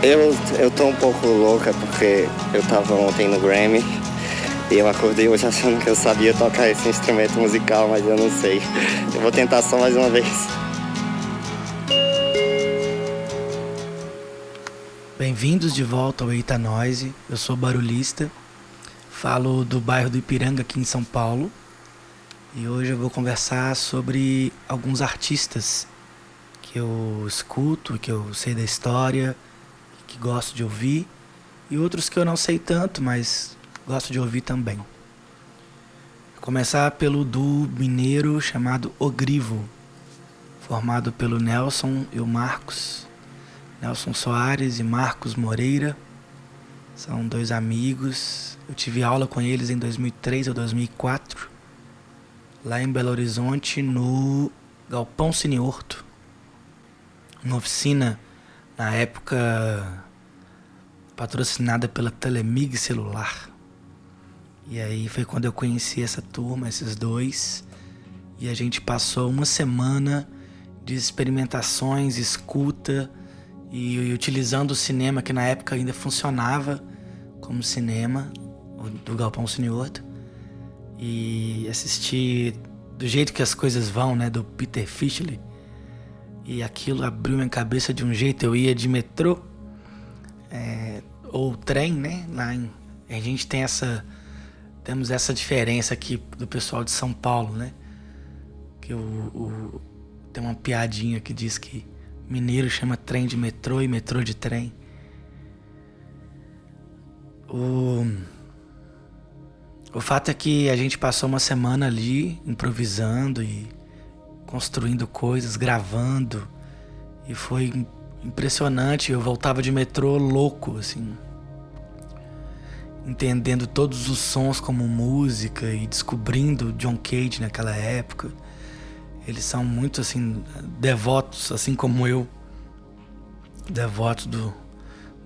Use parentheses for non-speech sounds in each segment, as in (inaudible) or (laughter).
Eu, eu tô um pouco louca porque eu tava ontem no Grammy e eu acordei hoje achando que eu sabia tocar esse instrumento musical, mas eu não sei. Eu vou tentar só mais uma vez. Bem-vindos de volta ao Eita Noise. Eu sou barulhista, falo do bairro do Ipiranga aqui em São Paulo. E hoje eu vou conversar sobre alguns artistas que eu escuto, que eu sei da história, que gosto de ouvir, e outros que eu não sei tanto, mas gosto de ouvir também. Vou começar pelo duo mineiro chamado Ogrivo, formado pelo Nelson e o Marcos. Nelson Soares e Marcos Moreira. São dois amigos. Eu tive aula com eles em 2003 ou 2004, lá em Belo Horizonte, no Galpão Horto. Uma oficina, na época, patrocinada pela Telemig Celular. E aí foi quando eu conheci essa turma, esses dois. E a gente passou uma semana de experimentações, escuta e, e utilizando o cinema que na época ainda funcionava como cinema do Galpão Horto e assisti do jeito que as coisas vão, né, do Peter Fischley. E aquilo abriu minha cabeça de um jeito. Eu ia de metrô é, ou trem, né? Lá em, a gente tem essa temos essa diferença aqui do pessoal de São Paulo, né? Que o, o tem uma piadinha que diz que mineiro chama trem de metrô e metrô de trem. O, o fato é que a gente passou uma semana ali improvisando e construindo coisas, gravando. E foi impressionante. Eu voltava de metrô louco, assim. Entendendo todos os sons como música e descobrindo John Cage naquela época. Eles são muito assim devotos, assim como eu, devoto do,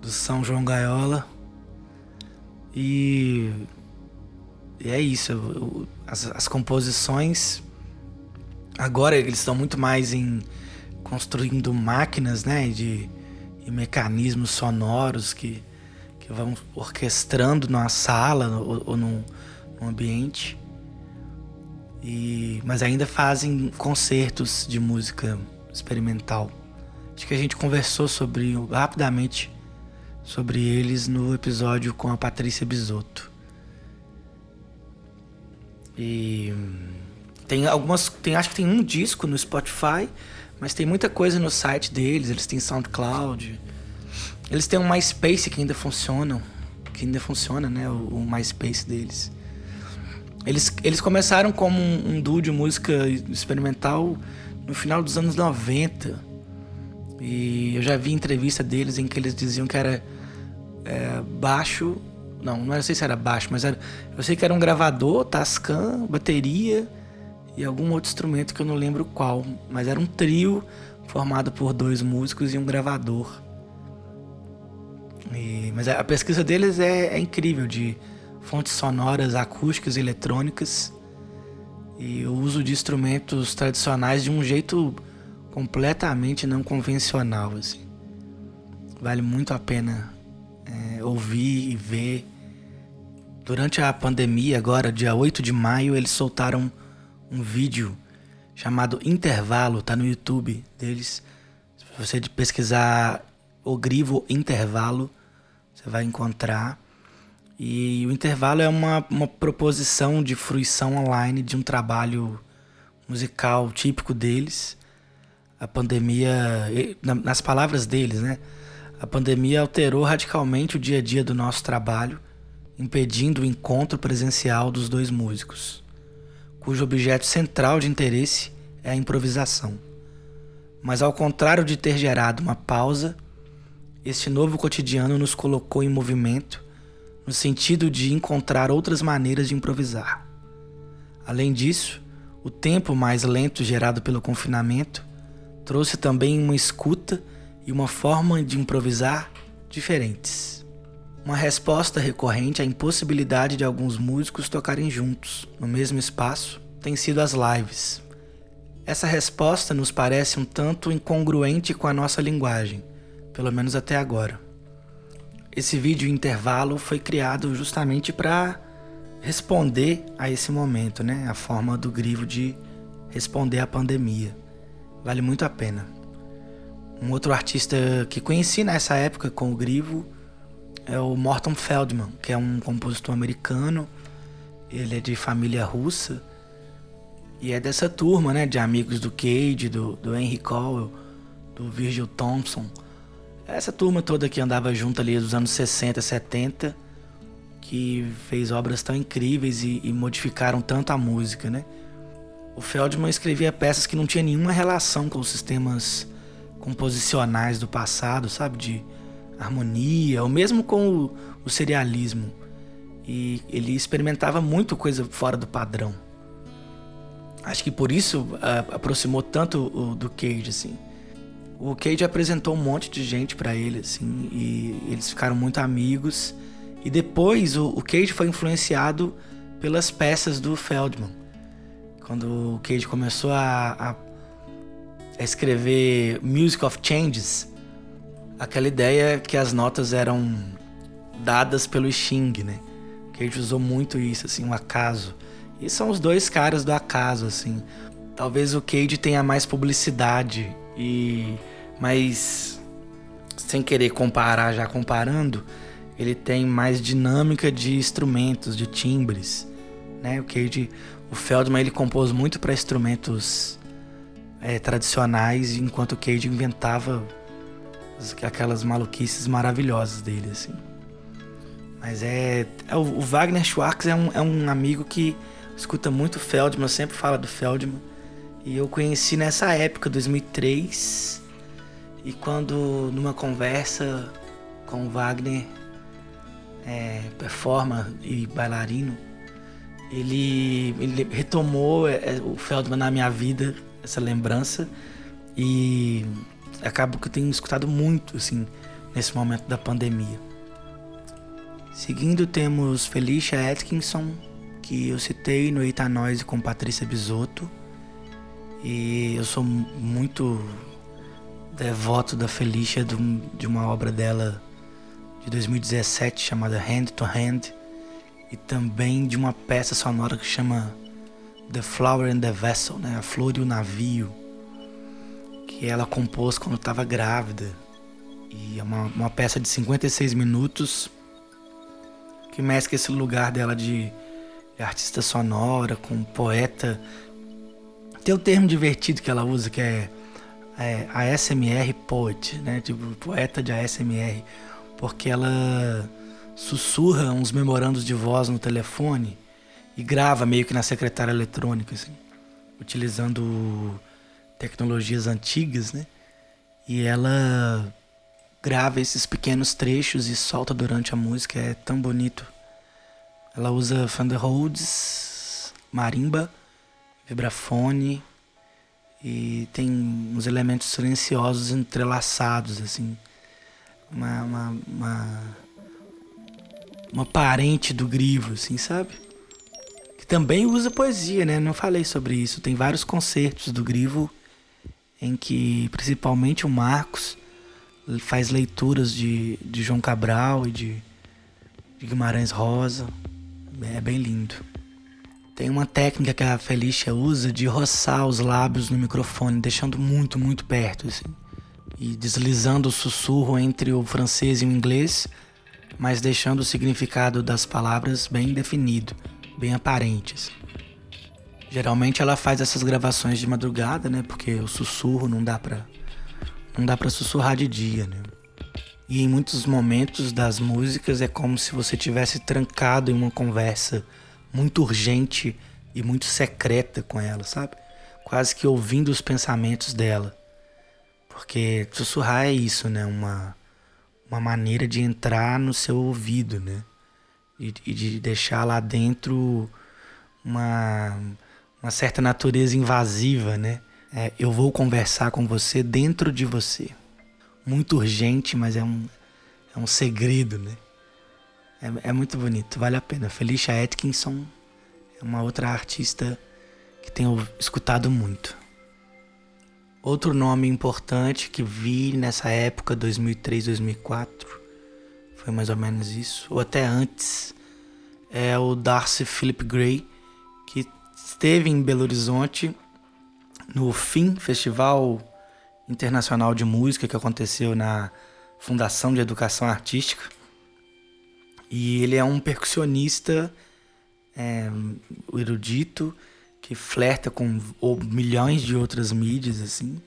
do São João Gaiola. E, e é isso. As, as composições agora eles estão muito mais em construindo máquinas, né, de, de mecanismos sonoros que, que vão orquestrando na sala ou, ou num, num ambiente. E, mas ainda fazem concertos de música experimental. Acho que a gente conversou sobre rapidamente sobre eles no episódio com a Patrícia Bisotto. E tem algumas, tem acho que tem um disco no Spotify, mas tem muita coisa no site deles, eles têm SoundCloud. Eles têm um MySpace que ainda funciona, que ainda funciona, né, o, o MySpace deles. Eles, eles começaram como um, um duo de música experimental no final dos anos 90. E eu já vi entrevista deles em que eles diziam que era é, baixo. Não, não sei se era baixo, mas era, eu sei que era um gravador, Tascam, bateria e algum outro instrumento que eu não lembro qual. Mas era um trio formado por dois músicos e um gravador. E, mas a pesquisa deles é, é incrível de fontes sonoras acústicas eletrônicas e o uso de instrumentos tradicionais de um jeito completamente não convencional. Assim. Vale muito a pena é, ouvir e ver. Durante a pandemia, agora, dia 8 de maio, eles soltaram um vídeo chamado Intervalo, tá no YouTube deles. Se você pesquisar o Grivo Intervalo, você vai encontrar. E o intervalo é uma, uma proposição de fruição online de um trabalho musical típico deles. A pandemia, nas palavras deles, né? A pandemia alterou radicalmente o dia a dia do nosso trabalho, impedindo o encontro presencial dos dois músicos, cujo objeto central de interesse é a improvisação. Mas ao contrário de ter gerado uma pausa, este novo cotidiano nos colocou em movimento no sentido de encontrar outras maneiras de improvisar. Além disso, o tempo mais lento gerado pelo confinamento trouxe também uma escuta e uma forma de improvisar diferentes. Uma resposta recorrente à impossibilidade de alguns músicos tocarem juntos, no mesmo espaço, tem sido as lives. Essa resposta nos parece um tanto incongruente com a nossa linguagem, pelo menos até agora. esse vídeo intervalo foi criado justamente para responder a esse momento, né? A forma do Grivo de responder à pandemia. Vale muito a pena. Um outro artista que conheci nessa época com o Grivo é o Morton Feldman, que é um compositor americano. Ele é de família russa e é dessa turma, né, de amigos do Cage, do, do Henry Cowell, do Virgil Thompson. Essa turma toda que andava junto ali dos anos 60, 70 que fez obras tão incríveis e, e modificaram tanto a música, né? O Feldman escrevia peças que não tinham nenhuma relação com os sistemas composicionais do passado, sabe? De harmonia, ou mesmo com o, o serialismo. E ele experimentava muito coisa fora do padrão. Acho que por isso a, aproximou tanto o, do Cage, assim. O Cage apresentou um monte de gente para ele, assim, e eles ficaram muito amigos. E depois o, o Cage foi influenciado pelas peças do Feldman. Quando o Cage começou a, a, a escrever Music of Changes, aquela ideia que as notas eram dadas pelo Xing, né? O Cage usou muito isso, assim, um acaso. E são os dois caras do acaso, assim. Talvez o Cage tenha mais publicidade e mais sem querer comparar, já comparando, ele tem mais dinâmica de instrumentos, de timbres, né? O Cage, o Feldman ele compôs muito para instrumentos é, tradicionais, enquanto o Cage inventava aquelas maluquices maravilhosas dele, assim. Mas é, é o, o, Wagner Schwartz é um, é um amigo que escuta muito Feldman, sempre fala do Feldman. E eu conheci nessa época, 2003, e quando numa conversa com o Wagner, é, performer e bailarino, ele, ele retomou é, o Feldman na minha vida, essa lembrança, e acabo que eu tenho escutado muito, assim, nesse momento da pandemia. Seguindo, temos Felicia Atkinson, que eu citei no Eita Noise com Patrícia Bisotto. E eu sou muito devoto da Felicia, de uma obra dela de 2017 chamada Hand to Hand e também de uma peça sonora que chama The Flower and the Vessel, né? A Flor e o Navio, que ela compôs quando estava grávida. E é uma, uma peça de 56 minutos que mescla esse lugar dela de, artista sonora com poeta. Tem o um termo divertido que ela usa que é, é ASMR poet, né? Tipo, poeta de ASMR porque ela sussurra uns memorandos de voz no telefone e grava meio que na secretária eletrônica, assim, utilizando tecnologias antigas, né? E ela grava esses pequenos trechos e solta durante a música, é tão bonito. Ela usa Fender Rhodes, marimba, vibrafone e tem uns elementos silenciosos entrelaçados assim uma, uma, uma, uma parente do Grivo, assim, sabe? Que também usa poesia, né? Não falei sobre isso. Tem vários concertos do Grivo em que, principalmente o Marcos, faz leituras de, de João Cabral e de, de Guimarães Rosa. É bem lindo. Tem uma técnica que a Felícia usa de roçar os lábios no microfone, deixando muito, muito perto, assim e deslizando o sussurro entre o francês e o inglês, mas deixando o significado das palavras bem definido, bem aparentes. Geralmente ela faz essas gravações de madrugada, né? Porque o sussurro não dá para não dá para sussurrar de dia, né? E em muitos momentos das músicas é como se você tivesse trancado em uma conversa muito urgente e muito secreta com ela, sabe? Quase que ouvindo os pensamentos dela. Porque sussurrar é isso, né? Uma, uma maneira de entrar no seu ouvido, né? E, e de deixar lá dentro uma, uma certa natureza invasiva, né? É, eu vou conversar com você dentro de você. Muito urgente, mas é um, é um segredo, né? É, é muito bonito, vale a pena. Felicia Atkinson é uma outra artista que tenho escutado muito. Outro nome importante que vi nessa época, 2003, 2004, foi mais ou menos isso, ou até antes, é o Darcy Philip Gray, esteve em Belo Horizonte no FIM, Festival Internacional de Música, que aconteceu na Fundação de Educação Artística. E ele é um percussionista é, erudito que flerta com milhões de outras mídias, assim.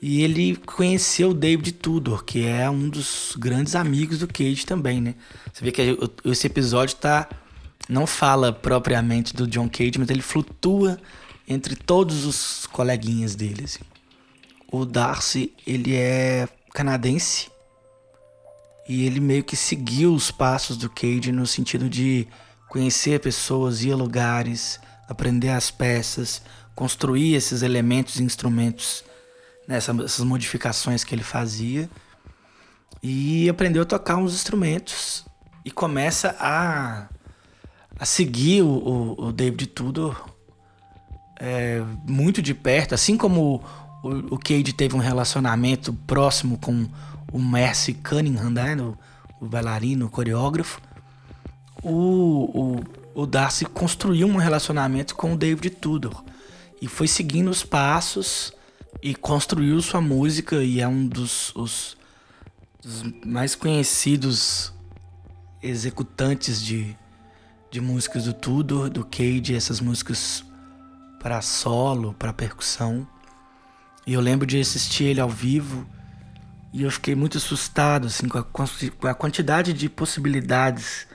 E ele conheceu o David Tudor, que é um dos grandes amigos do Cage também, né? Você vê que esse episódio tá não fala propriamente do John Cage, mas ele flutua entre todos os coleguinhas dele. Assim. O Darcy, ele é canadense e ele meio que seguiu os passos do Cage no sentido de conhecer pessoas, ir a lugares, aprender as peças, construir esses elementos e instrumentos né, essas modificações que ele fazia. E aprendeu a tocar uns instrumentos e começa a, a seguir o, o, o David Tudor é, muito de perto, assim como o, Cade teve um relacionamento próximo com o Mercy Cunningham, né, o, o bailarino, o coreógrafo. O, o, o Darcy construiu um relacionamento com o David Tudor e foi seguindo os passos e construiu sua música e é um dos, os, dos mais conhecidos executantes de, de músicas do Tudor, do Cage, essas músicas para solo, para percussão. E eu lembro de assistir ele ao vivo e eu fiquei muito assustado assim, com, a, com a quantidade de possibilidades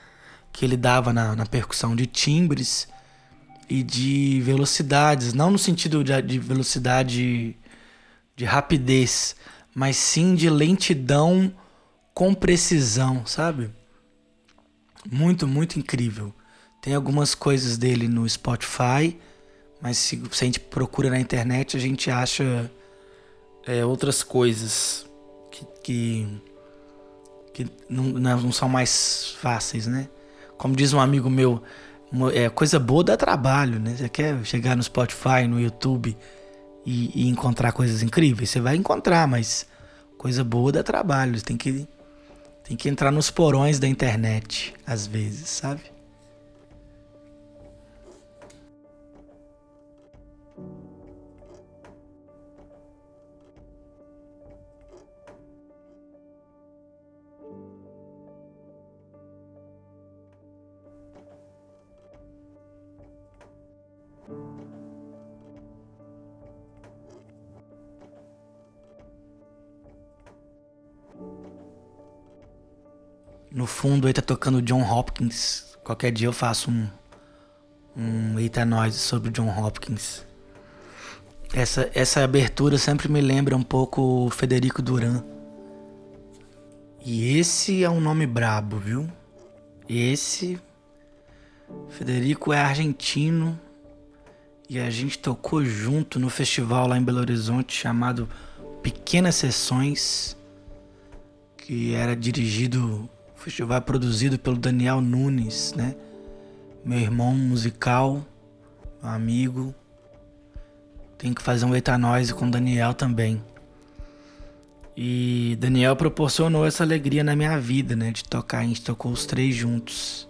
que ele dava na, na percussão de timbres e de velocidades, não no sentido de, de velocidade de rapidez, mas sim de lentidão com precisão, sabe? Muito, muito incrível. Tem algumas coisas dele no Spotify, mas se, se a gente procura na internet, a gente acha é, outras coisas que, que, que não, não são mais fáceis, né? Como diz um amigo meu, é, coisa boa dá trabalho, né? Você quer chegar no Spotify, no YouTube e, e, encontrar coisas incríveis, você vai encontrar, mas coisa boa dá trabalho. Tem que, tem que entrar nos porões da internet, às vezes, sabe? No fundo aí tá tocando John Hopkins. Qualquer dia eu faço um, um Eita Noise sobre John Hopkins. Essa, essa abertura sempre me lembra um pouco o Federico Duran. E esse é um nome brabo, viu? Esse. Federico é argentino. E a gente tocou junto no festival lá em Belo Horizonte chamado Pequenas Sessões. Que era dirigido festival produzido pelo Daniel Nunes, né? Meu irmão musical, amigo. Tem que fazer um etanóise com o Daniel também. E Daniel proporcionou essa alegria na minha vida, né? De tocar, a gente tocou os três juntos.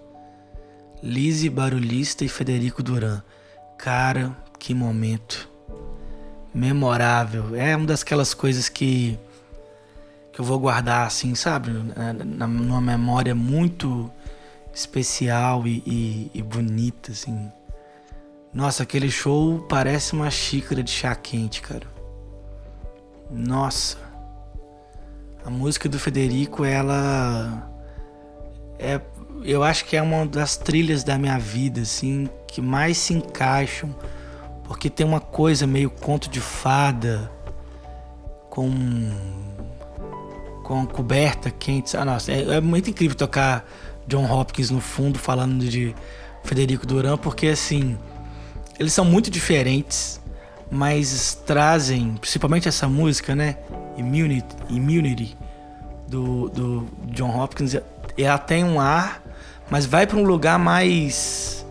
Lise Barulhista e Federico Duran. Cara, que momento. Memorável. É uma das coisas que que eu vou guardar assim, sabe? Na, numa memória muito especial e, e, e, bonita, assim. Nossa, aquele show parece uma xícara de chá quente, cara. Nossa. A música do Federico, ela é, eu acho que é uma das trilhas da minha vida, assim, que mais se encaixam, porque tem uma coisa meio conto de fada com com coberta quente. Ah, nossa, é, é, muito incrível tocar John Hopkins no fundo falando de Federico Duran, porque assim, eles são muito diferentes, mas trazem, principalmente essa música, né? Immunity, Immunity do, do John Hopkins, ela tem um ar, mas vai para um lugar mais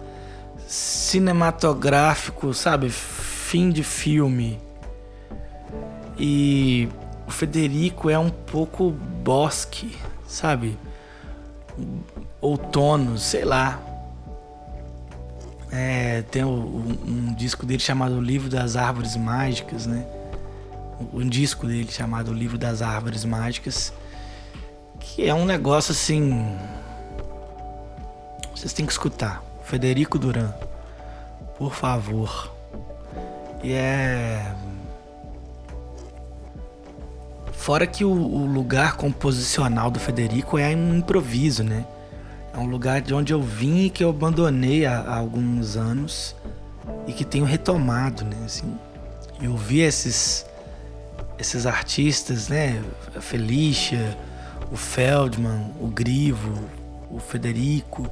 cinematográfico, sabe? Fim de filme. E o Federico é um pouco bosque, sabe? outono, sei lá. É, tem um, um, disco dele chamado Livro das Árvores Mágicas, né? Um disco dele chamado Livro das Árvores Mágicas, que é um negócio assim. Vocês têm que escutar. Federico Duran, por favor. E é. Fora que o, o lugar composicional do Federico é um improviso, né? É um lugar de onde eu vim e que eu abandonei há, há alguns anos e que tenho retomado, né? Assim, e ouvir esses, esses artistas, né? A Felícia, o Feldman, o Grivo, o Federico,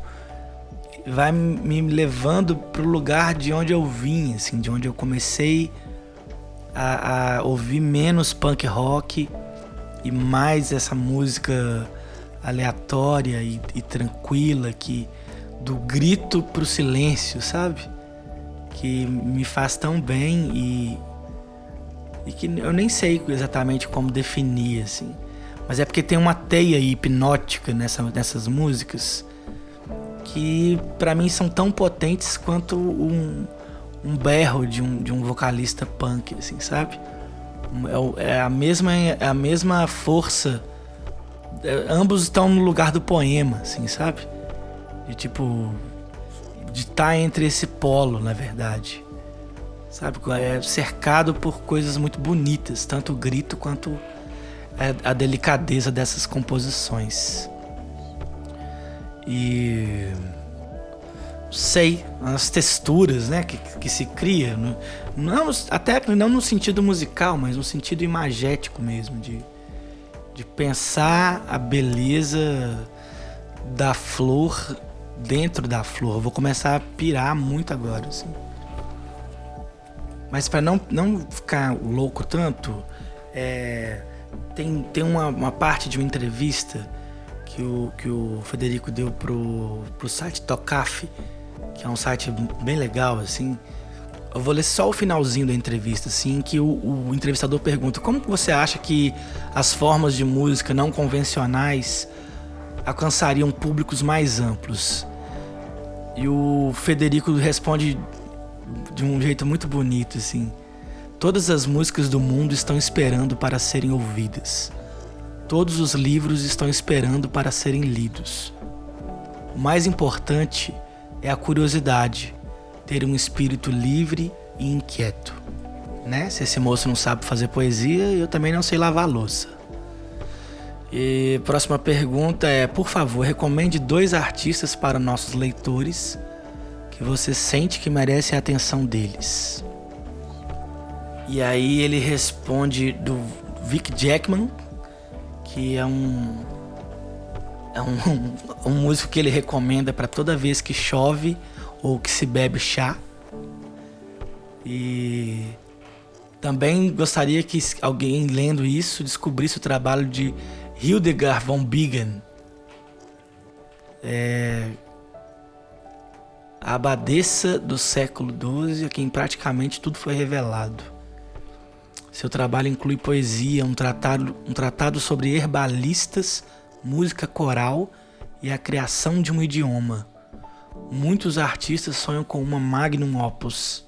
vai me levando para o lugar de onde eu vim, assim, de onde eu comecei a, a ouvir menos punk rock e mais essa música aleatória e, e tranquila que do grito pro silêncio, sabe? Que me faz tão bem e, e que eu nem sei exatamente como definir assim. Mas é porque tem uma teia hipnótica nessa, nessas músicas que para mim são tão potentes quanto um, um berro de um, de um vocalista punk, assim, sabe? É, é a mesma, é a mesma força é, ambos estão no lugar do poema, assim, sabe? De tipo. De estar tá entre esse polo, na verdade. Sabe? É cercado por coisas muito bonitas, tanto o grito quanto a delicadeza dessas composições. E. Sei, as texturas né, que, que se cria. Não, até não no sentido musical, mas no sentido imagético mesmo, de de pensar a beleza da flor dentro da flor. Vou começar a pirar muito agora, assim. Mas para não, não ficar louco tanto, é, tem, tem uma, uma, parte de uma entrevista que o, que o Federico deu pro, pro site Tocaf, que é um site bem legal, assim, eu vou ler só o finalzinho da entrevista, assim, que o, o entrevistador pergunta: como você acha que as formas de música não convencionais alcançariam públicos mais amplos? E o Federico responde de um jeito muito bonito, assim. Todas as músicas do mundo estão esperando para serem ouvidas. Todos os livros estão esperando para serem lidos. O mais importante é a curiosidade ter um espírito livre e inquieto. Né? Se esse moço não sabe fazer poesia, eu também não sei lavar louça. E próxima pergunta é: por favor, recomende dois artistas para nossos leitores que você sente que merecem a atenção deles. E aí ele responde do Vic Jackman, que é um é um, (laughs) um músico que ele recomenda para toda vez que chove ou que se bebe chá. E também gostaria que alguém lendo isso descobrisse o trabalho de Hildegard von Bingen, é, a abadesa do século XII, a quem praticamente tudo foi revelado. Seu trabalho inclui poesia, um tratado, um tratado sobre herbalistas, música coral e a criação de um idioma. Muitos artistas sonham com uma magnum opus.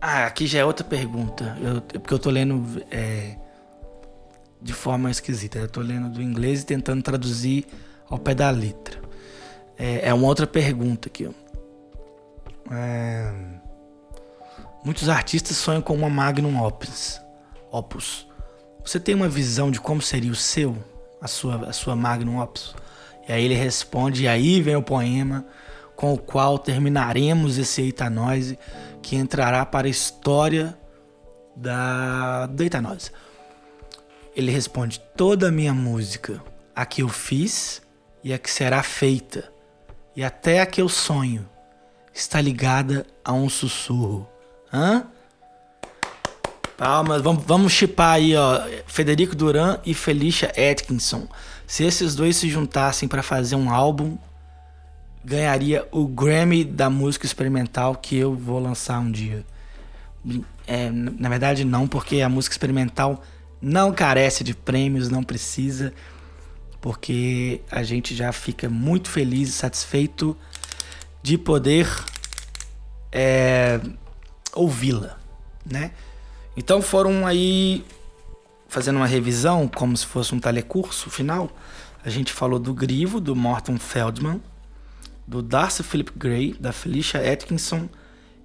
Ah, aqui já é outra pergunta. Eu, porque eu tô lendo é, de forma esquisita. Eu tô lendo do inglês e tentando traduzir ao pé da letra. É, é uma outra pergunta aqui. É, muitos artistas sonham com uma magnum opus. opus. Você tem uma visão de como seria o seu, a sua, a sua magnum opus? E aí ele responde, e aí vem o poema com o qual terminaremos esse Eitanose, que entrará para a história da, do Eitanose. Ele responde: toda a minha música, a que eu fiz e a que será feita, e até a que eu sonho, está ligada a um sussurro. Hã? Palmas, vamos, vamos chipar aí, ó. Federico Duran e Felicia Atkinson. Se esses dois se juntassem para fazer um álbum, ganharia o Grammy da música experimental que eu vou lançar um dia. É, na verdade, não, porque a música experimental não carece de prêmios, não precisa. porque a gente já fica muito feliz e satisfeito de poder é, ouvi-la, né? Então foram aí fazendo uma revisão, como se fosse um telecurso final. A gente falou do Grivo, do Morton Feldman, do Darcy Philip Gray, da Felicia Atkinson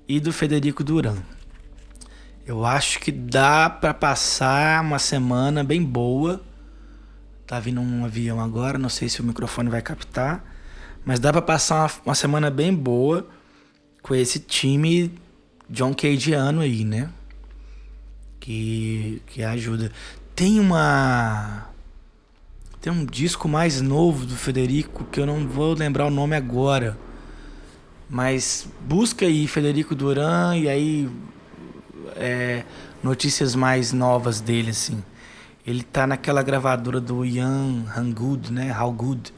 e do Federico Duran. Eu acho que dá para passar uma semana bem boa. Tá vindo um avião agora, não sei se o microfone vai captar, mas dá para passar uma, uma semana bem boa com esse time John Cageano aí, né? Que, que ajuda. Tem uma. Tem um disco mais novo do Federico que eu não vou lembrar o nome agora. Mas busca aí Federico Duran e aí é, notícias mais novas dele, assim. Ele tá naquela gravadora do Ian Hanggood, né? How Good.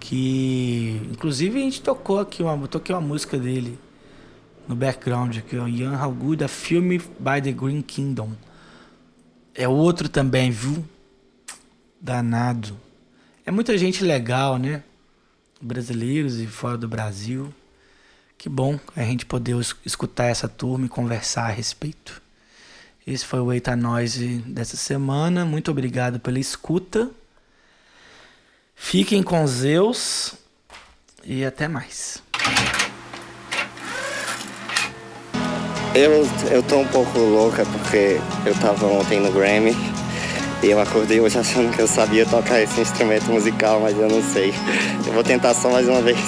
Que inclusive a gente tocou aqui uma, toquei uma música dele no background aqui, o Ian Hallgood, a Film by the Green Kingdom. É outro também, viu? Danado. É muita gente legal, né? Brasileiros e fora do Brasil. Que bom a gente poder escutar essa turma e conversar a respeito. Esse foi o Eita Noise dessa semana. Muito obrigado pela escuta. Fiquem com Zeus e até mais. Eu, eu tô um pouco louca porque eu tava ontem no Grammy e eu acordei hoje achando que eu sabia tocar esse instrumento musical, mas eu não sei. Eu vou tentar só mais uma vez.